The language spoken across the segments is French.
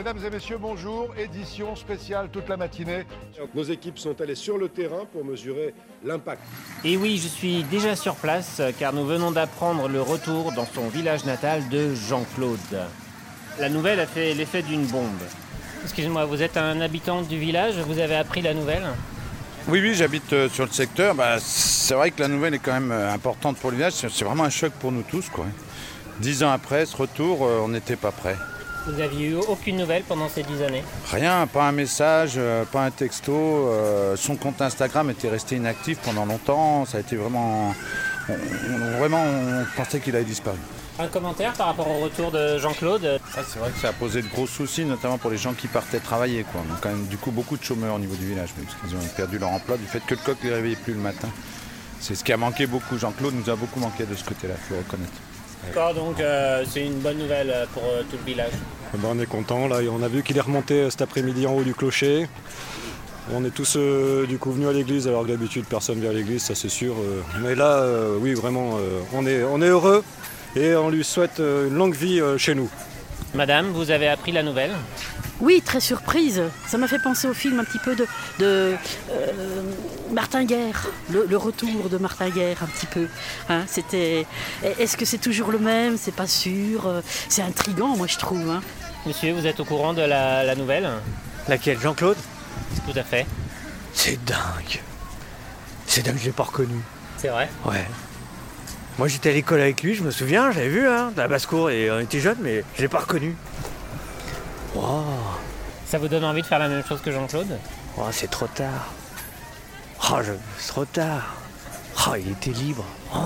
Mesdames et messieurs, bonjour. Édition spéciale toute la matinée. Nos équipes sont allées sur le terrain pour mesurer l'impact. Et oui, je suis déjà sur place car nous venons d'apprendre le retour dans son village natal de Jean-Claude. La nouvelle a fait l'effet d'une bombe. Excusez-moi, vous êtes un habitant du village, vous avez appris la nouvelle? Oui, oui, j'habite euh, sur le secteur. Bah, c'est vrai que la nouvelle est quand même euh, importante pour le village. C'est vraiment un choc pour nous tous. Quoi. Dix ans après ce retour, euh, on n'était pas prêts. Vous aviez eu aucune nouvelle pendant ces dix années Rien, pas un message, euh, pas un texto. euh, son compte Instagram était resté inactif pendant longtemps. Ça a été vraiment. on- on- vraiment, on pensait qu'il avait disparu. Un commentaire par rapport au retour de Jean-Claude? Ah, c'est vrai que ça a posé de gros soucis, notamment pour les gens qui partaient travailler. Quoi. Donc, quand même, du coup, beaucoup de chômeurs au niveau du village, parce qu'ils ont perdu leur emploi du fait que le coq ne les réveillait plus le matin. C'est ce qui a manqué beaucoup. Jean-Claude nous a beaucoup manqué de ce côté-là, il faut le reconnaître. D'accord, donc euh, c'est une bonne nouvelle pour euh, tout le village. Eh ben, on est content, là, et on a vu qu'il est remonté euh, cet après-midi en haut du clocher. On est tous euh, du coup venus à l'église, alors que d'habitude personne vient à l'église, ça c'est sûr. euh. Mais là, euh, oui, vraiment, euh, on, est, on est heureux et on lui souhaite euh, une longue vie euh, chez nous. Madame, vous avez appris la nouvelle? Oui, très surprise. Ça m'a fait penser au film un petit peu de, de euh, Martin Guerre, le, le retour de Martin Guerre un petit peu. Hein, C'était. Est-ce que c'est toujours le même? C'est pas sûr. C'est intriguant, moi je trouve. hein. Monsieur, vous êtes au courant de la, la nouvelle? Laquelle? Jean-Claude? Tout à fait. C'est dingue. C'est dingue, je l'ai pas reconnu. C'est vrai? Ouais. Moi j'étais à l'école avec lui, je me souviens, j'avais vu, hein, de la basse-cour, et on était jeunes, mais je l'ai pas reconnu. Wow. Ça vous donne envie de faire la même chose que Jean-Claude? Oh, c'est trop tard. Oh, je... c'est trop tard. Oh, il était libre. Oh.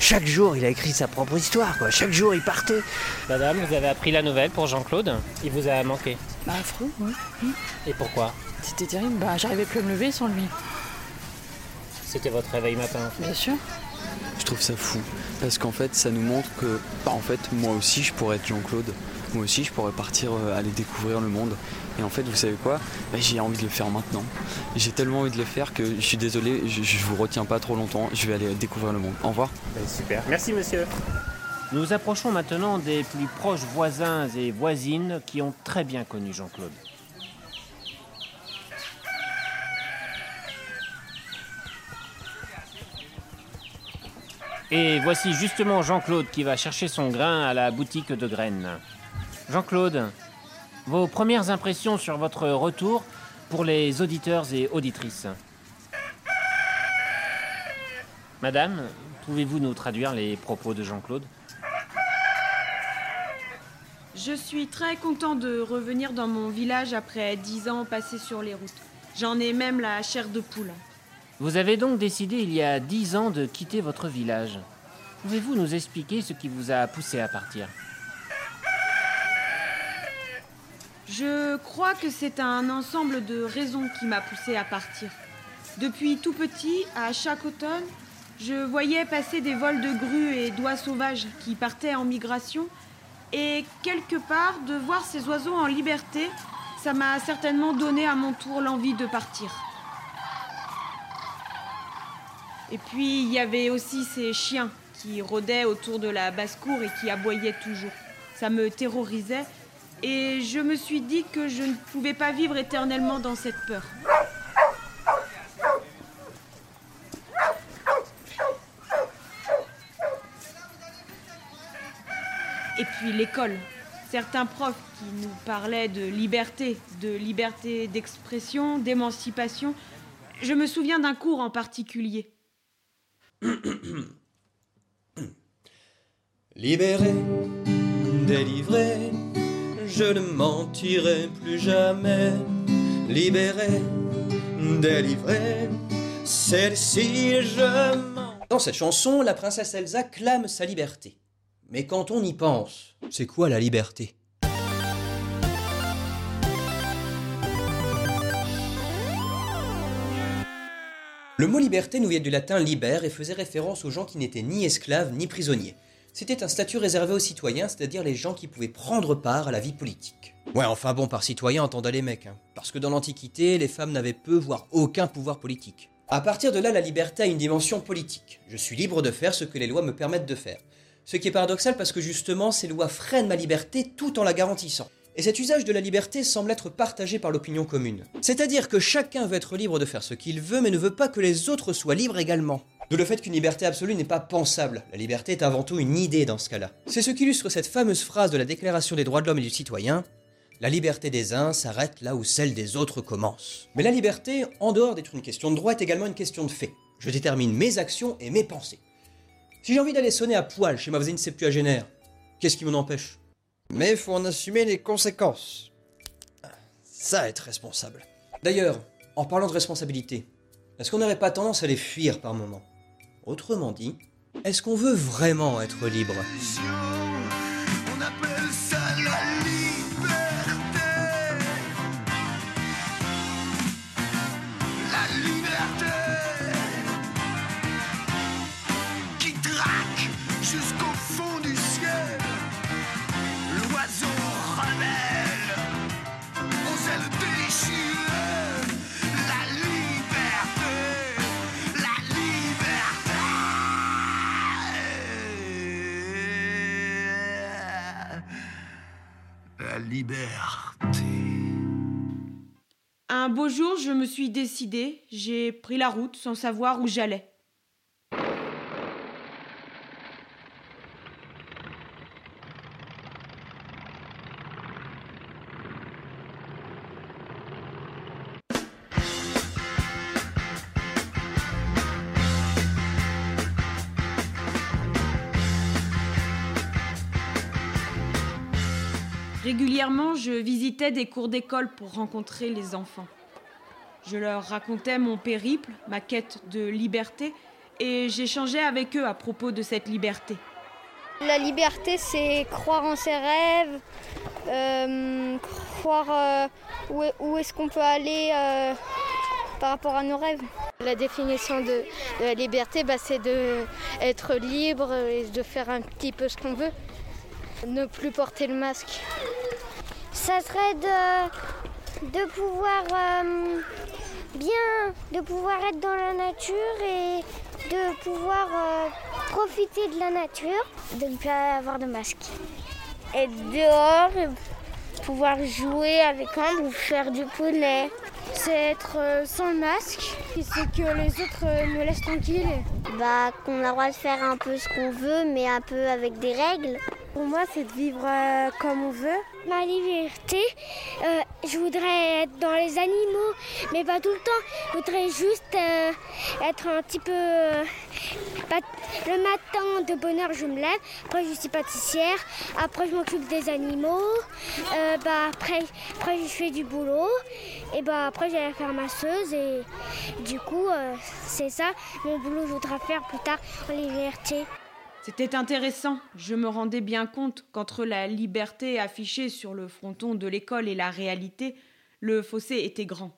Chaque jour, il a écrit sa propre histoire, quoi. Chaque jour, il partait. Madame, vous avez appris la nouvelle pour Jean-Claude Il vous a manqué. Bah affreux, ouais. Et pourquoi? C'était terrible. Bah j'arrivais plus à me lever sans lui. C'était votre réveil matin. Bien sûr. Je trouve ça fou parce qu'en fait ça nous montre que bah, en fait moi aussi je pourrais être Jean-Claude, moi aussi je pourrais partir euh, aller découvrir le monde et en fait vous savez quoi? Bah, j'ai envie de le faire maintenant. J'ai tellement envie de le faire que je suis désolé, je, je vous retiens pas trop longtemps, je vais aller découvrir le monde. Au revoir. super. Merci monsieur. Nous approchons maintenant des plus proches voisins et voisines qui ont très bien connu Jean-Claude. Et voici justement Jean-Claude qui va chercher son grain à la boutique de graines. Jean-Claude, vos premières impressions sur votre retour pour les auditeurs et auditrices. Madame, pouvez-vous nous traduire les propos de Jean-Claude Je suis très content de revenir dans mon village après dix ans passés sur les routes. J'en ai même la chair de poule. Vous avez donc décidé il y a dix ans de quitter votre village. Pouvez-vous nous expliquer ce qui vous a poussé à partir Je crois que c'est un ensemble de raisons qui m'a poussé à partir. Depuis tout petit, à chaque automne, je voyais passer des vols de grues et d'oies sauvages qui partaient en migration. Et quelque part, de voir ces oiseaux en liberté, ça m'a certainement donné à mon tour l'envie de partir. Et puis, il y avait aussi ces chiens qui rôdaient autour de la basse-cour et qui aboyaient toujours. Ça me terrorisait et je me suis dit que je ne pouvais pas vivre éternellement dans cette peur. Et puis l'école. Certains profs qui nous parlaient de liberté, de liberté d'expression, d'émancipation. Je me souviens d'un cours en particulier. Libéré, délivré, je ne mentirai plus jamais. Libéré, délivré, celle-ci je mens. Dans cette chanson, la princesse Elsa clame sa liberté. Mais quand on y pense, c'est quoi la liberté? Le mot liberté nous vient du latin liber et faisait référence aux gens qui n'étaient ni esclaves ni prisonniers. C'était un statut réservé aux citoyens, c'est-à-dire les gens qui pouvaient prendre part à la vie politique. Ouais, enfin bon, par citoyen, entendez les mecs, hein. parce que dans l'Antiquité, les femmes n'avaient peu, voire aucun pouvoir politique. À partir de là, la liberté a une dimension politique. Je suis libre de faire ce que les lois me permettent de faire. Ce qui est paradoxal parce que justement, ces lois freinent ma liberté tout en la garantissant. Et cet usage de la liberté semble être partagé par l'opinion commune. C'est-à-dire que chacun veut être libre de faire ce qu'il veut, mais ne veut pas que les autres soient libres également. De le fait qu'une liberté absolue n'est pas pensable. La liberté est avant tout une idée dans ce cas-là. C'est ce qu'illustre cette fameuse phrase de la Déclaration des droits de l'homme et du citoyen. La liberté des uns s'arrête là où celle des autres commence. Mais la liberté, en dehors d'être une question de droit, est également une question de fait. Je détermine mes actions et mes pensées. Si j'ai envie d'aller sonner à poil chez ma voisine septuagénaire, qu'est-ce qui m'en empêche? Mais il faut en assumer les conséquences. Ça, être responsable. D'ailleurs, en parlant de responsabilité, est-ce qu'on n'aurait pas tendance à les fuir par moments? Autrement dit, est-ce qu'on veut vraiment être libre? Beau jour, je me suis décidée, j'ai pris la route sans savoir où j'allais. Régulièrement, je visitais des cours d'école pour rencontrer les enfants. Je leur racontais mon périple, ma quête de liberté, et j'échangeais avec eux à propos de cette liberté. La liberté, c'est croire en ses rêves, euh, croire euh, où, est- où est-ce qu'on peut aller euh, par rapport à nos rêves. La définition de, de la liberté, bah, c'est d'être libre et de faire un petit peu ce qu'on veut. Ne plus porter le masque. Ça serait de, de pouvoir euh, bien, de pouvoir être dans la nature et de pouvoir euh, profiter de la nature. De ne pas avoir de masque. Être dehors, et pouvoir jouer avec un ou faire du poney. C'est être euh, sans le masque. C'est que les autres euh, me laissent tranquille. Bah, qu'on a le droit de faire un peu ce qu'on veut, mais un peu avec des règles. Pour moi, c'est de vivre comme on veut. Ma liberté, euh, je voudrais être dans les animaux, mais pas tout le temps. Je voudrais juste euh, être un petit peu. euh, le matin, de bonne heure, je me lève. Après, je suis pâtissière. Après, je m'occupe des animaux. Bah, après, je fais du boulot. Et bah, après, j'allais faire masseuse. Et du coup, c'est ça mon boulot. Je voudrais faire plus tard en liberté. C'était intéressant. Je me rendais bien compte qu'entre la liberté affichée sur le fronton de l'école et la réalité, le fossé était grand.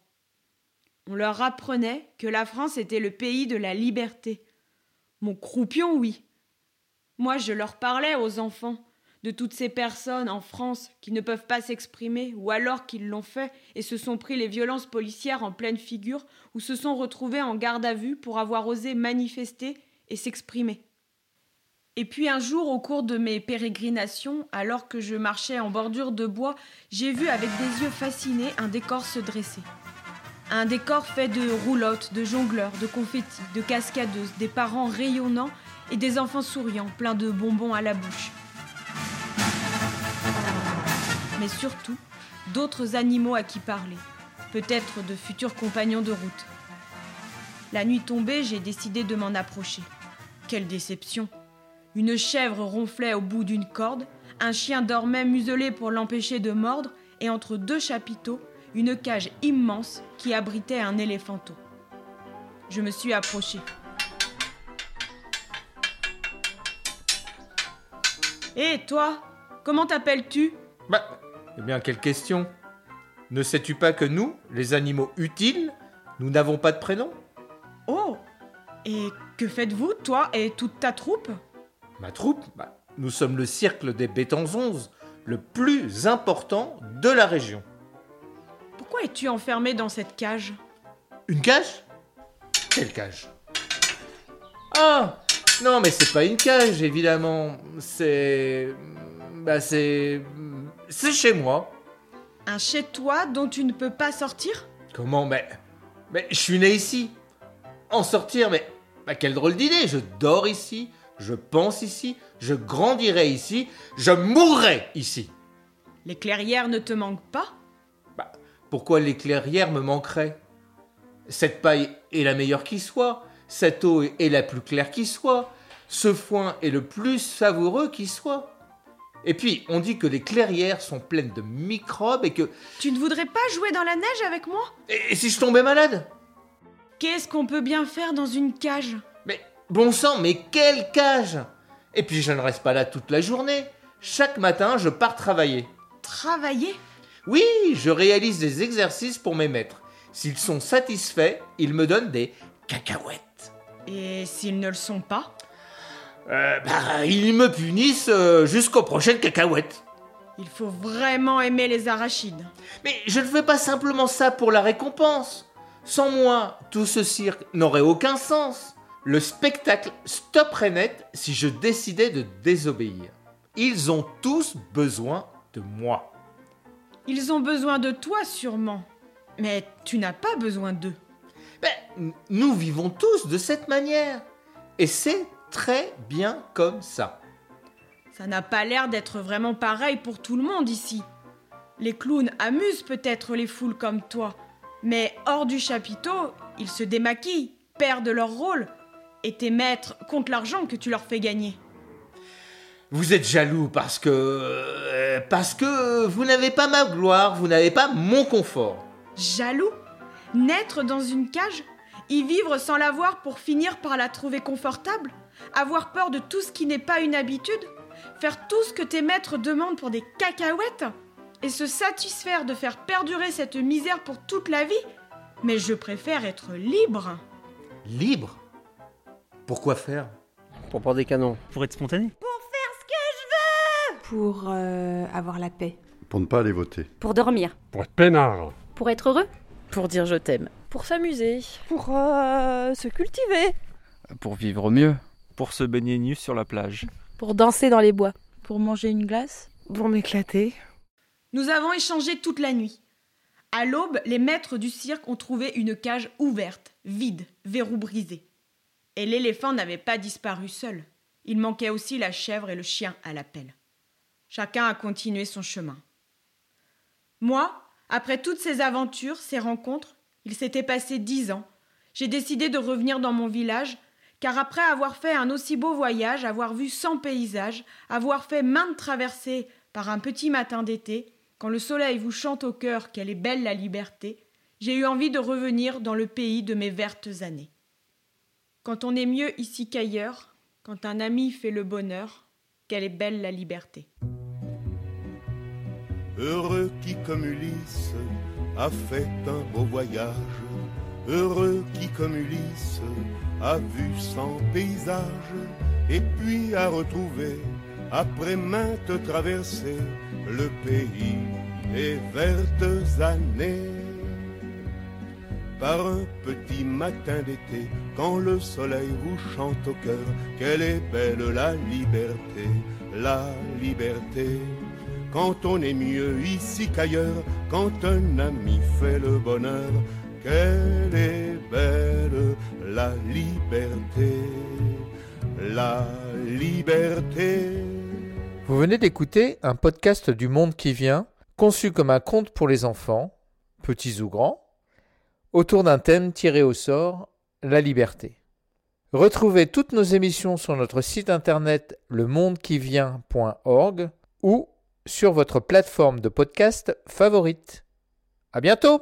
On leur apprenait que la France était le pays de la liberté. Mon croupion, oui. Moi, je leur parlais aux enfants de toutes ces personnes en France qui ne peuvent pas s'exprimer, ou alors qu'ils l'ont fait et se sont pris les violences policières en pleine figure, ou se sont retrouvés en garde à vue pour avoir osé manifester et s'exprimer. Et puis un jour, au cours de mes pérégrinations, alors que je marchais en bordure de bois, j'ai vu avec des yeux fascinés un décor se dresser. Un décor fait de roulottes, de jongleurs, de confettis, de cascadeuses, des parents rayonnants et des enfants souriants, pleins de bonbons à la bouche. Mais surtout, d'autres animaux à qui parler, peut-être de futurs compagnons de route. La nuit tombée, j'ai décidé de m'en approcher. Quelle déception! Une chèvre ronflait au bout d'une corde, un chien dormait muselé pour l'empêcher de mordre, et entre deux chapiteaux, une cage immense qui abritait un éléphanteau. Je me suis approché. Hé, toi Comment t'appelles-tu? Bah, eh bien, quelle question? Ne sais-tu pas que nous, les animaux utiles, nous n'avons pas de prénom? Oh! Et que faites-vous, toi et toute ta troupe? Ma troupe bah, Nous sommes le cercle des Bétanzons, le plus important de la région. Pourquoi es-tu enfermé dans cette cage? Une cage? Quelle cage? Ah Non, mais c'est pas une cage, évidemment. C'est. Bah, c'est. C'est chez moi. Un chez-toi dont tu ne peux pas sortir? Comment? Mais. Mais je suis né ici. En sortir, mais. Bah, quelle drôle d'idée Je dors ici, je pense ici, je grandirai ici, je mourrai ici. Les clairières ne te manquent pas? Pourquoi les clairières me manqueraient? Cette paille est la meilleure qui soit, cette eau est la plus claire qui soit, ce foin est le plus savoureux qui soit. Et puis, on dit que les clairières sont pleines de microbes et que... Tu ne voudrais pas jouer dans la neige avec moi? Et si je tombais malade? Qu'est-ce qu'on peut bien faire dans une cage? Bon sang, mais quelle cage Et puis je ne reste pas là toute la journée. Chaque matin, je pars travailler. Travailler? Oui, je réalise des exercices pour mes maîtres. S'ils sont satisfaits, ils me donnent des cacahuètes. Et s'ils ne le sont pas? Euh, bah, ils me punissent euh, jusqu'aux prochaines cacahuètes. Il faut vraiment aimer les arachides. Mais je ne fais pas simplement ça pour la récompense. Sans moi, tout ce cirque n'aurait aucun sens. Le spectacle stopperait net si je décidais de désobéir. Ils ont tous besoin de moi. Ils ont besoin de toi sûrement. Mais tu n'as pas besoin d'eux. Ben, nous vivons tous de cette manière. Et c'est très bien comme ça. Ça n'a pas l'air d'être vraiment pareil pour tout le monde ici. Les clowns amusent peut-être les foules comme toi, mais hors du chapiteau, ils se démaquillent, perdent leur rôle, et tes maîtres comptent l'argent que tu leur fais gagner. Vous êtes jaloux parce que... euh, parce que vous n'avez pas ma gloire, vous n'avez pas mon confort. Jaloux Naître dans une cage Y vivre sans l'avoir pour finir par la trouver confortable Avoir peur de tout ce qui n'est pas une habitude Faire tout ce que tes maîtres demandent pour des cacahuètes Et se satisfaire de faire perdurer cette misère pour toute la vie Mais je préfère être libre. Libre? Pourquoi faire Pour prendre des canons. Pour être spontané Pour euh, avoir la paix. Pour ne pas aller voter. Pour dormir. Pour être peinard. Pour être heureux. Pour dire je t'aime. Pour s'amuser. Pour euh, se cultiver. Pour vivre mieux. Pour se baigner nu sur la plage. Pour danser dans les bois. Pour manger une glace. Pour m'éclater. Nous avons échangé toute la nuit. À l'aube, les maîtres du cirque ont trouvé une cage ouverte, vide, verrou brisé. Et l'éléphant n'avait pas disparu seul. Il manquait aussi la chèvre et le chien à la pelle. Chacun a continué son chemin. Moi, après toutes ces aventures, ces rencontres, il s'était passé dix ans, j'ai décidé de revenir dans mon village, car après avoir fait un aussi beau voyage, avoir vu cent paysages, avoir fait maintes traversées par un petit matin d'été, quand le soleil vous chante au cœur qu'elle est belle la liberté, j'ai eu envie de revenir dans le pays de mes vertes années. Quand on est mieux ici qu'ailleurs, quand un ami fait le bonheur, qu'elle est belle la liberté. Heureux qui, comme Ulysse, a fait un beau voyage. Heureux qui, comme Ulysse, a vu cent paysages. Et puis a retrouvé, après maintes traversées, le pays et vertes années. Par un petit matin d'été, quand le soleil vous chante au cœur, qu'elle est belle la liberté, la liberté. Quand on est mieux ici qu'ailleurs, quand un ami fait le bonheur, qu'elle est belle la liberté, la liberté. Vous venez d'écouter un podcast du Monde qui vient, conçu comme un conte pour les enfants, petits ou grands, autour d'un thème tiré au sort, la liberté. Retrouvez toutes nos émissions sur notre site internet lemondequivient.org ou sur votre plateforme de podcast favorite. À bientôt!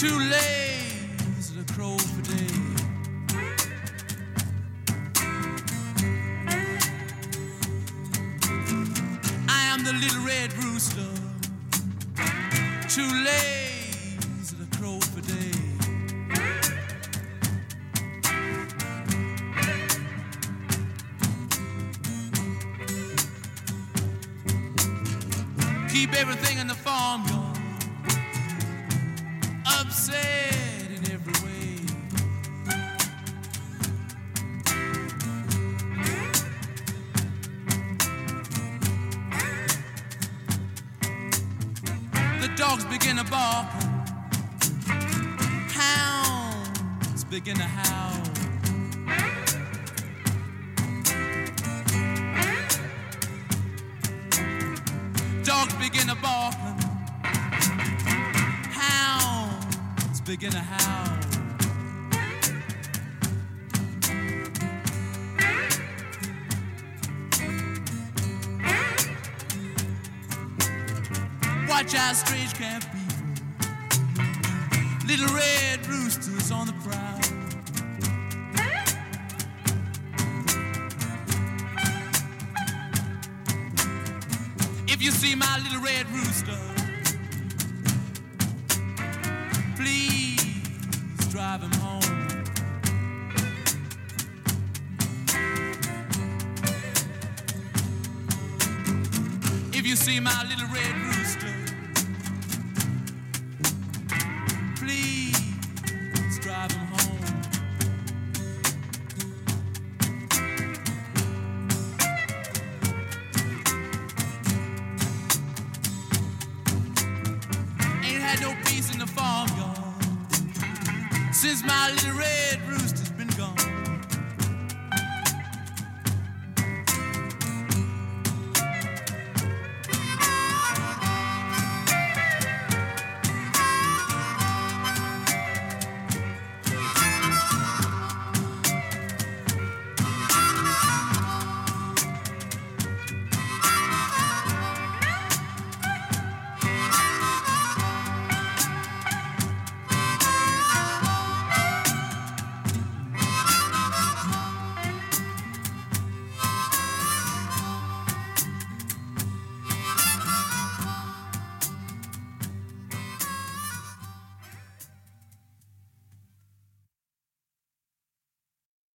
two legs and a crow for days. I am the little red rooster, two legs and a crow for days. Keep everything The dogs begin to bark, hounds begin to howl. Dogs begin to bark, hounds begin to howl. Watch out, strange camp people. Little red roosters on the prowl. If you see my little red rooster, please drive him home. If you see my little